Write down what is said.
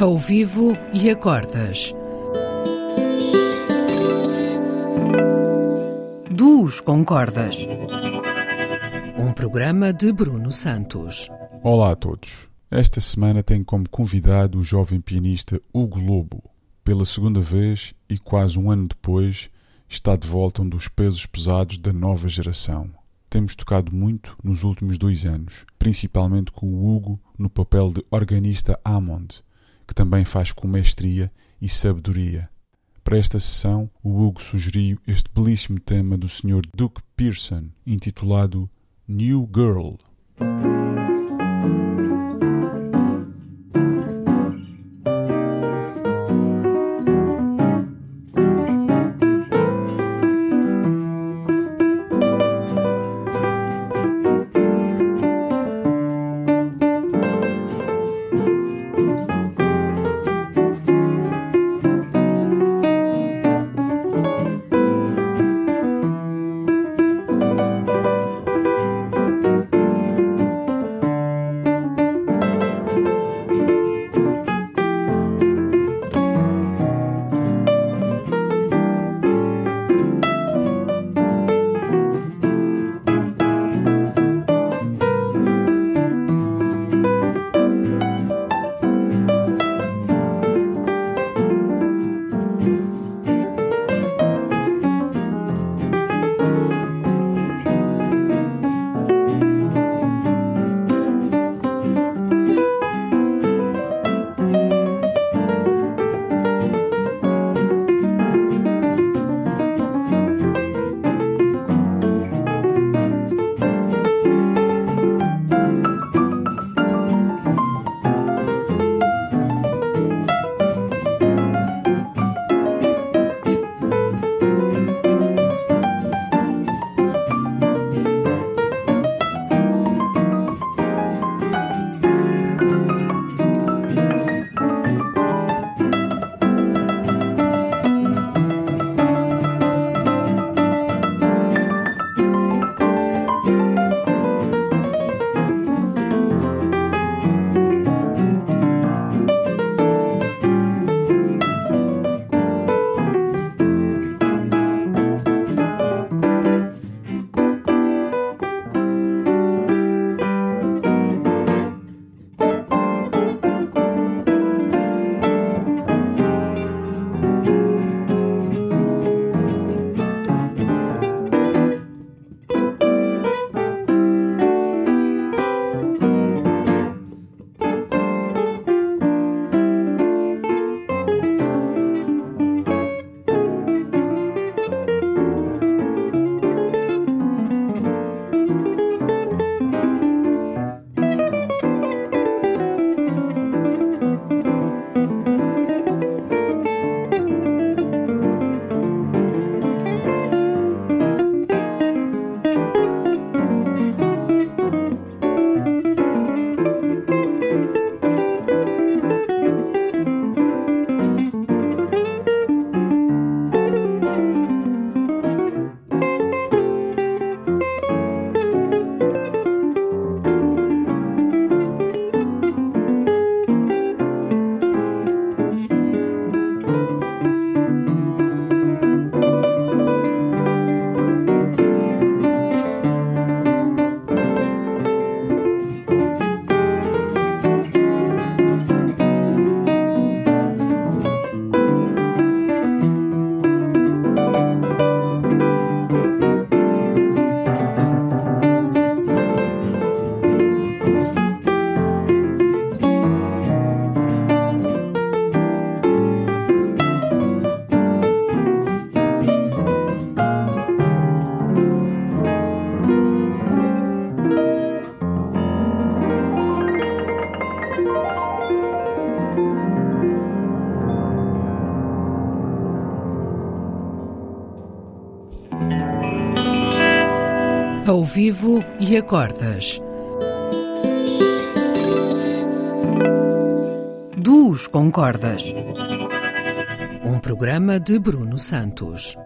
Ao vivo e a cordas. Duos com cordas. Um programa de Bruno Santos. Olá a todos. Esta semana tenho como convidado o jovem pianista Hugo Lobo. Pela segunda vez e quase um ano depois, está de volta um dos pesos pesados da nova geração. Temos tocado muito nos últimos dois anos, principalmente com o Hugo no papel de organista Hammond, que também faz com mestria e sabedoria. Para esta sessão, o Hugo sugeriu este belíssimo tema do Sr. Duke Pearson, intitulado New Girl. Ao vivo e a cordas. Duos com cordas. Um programa de Bruno Santos.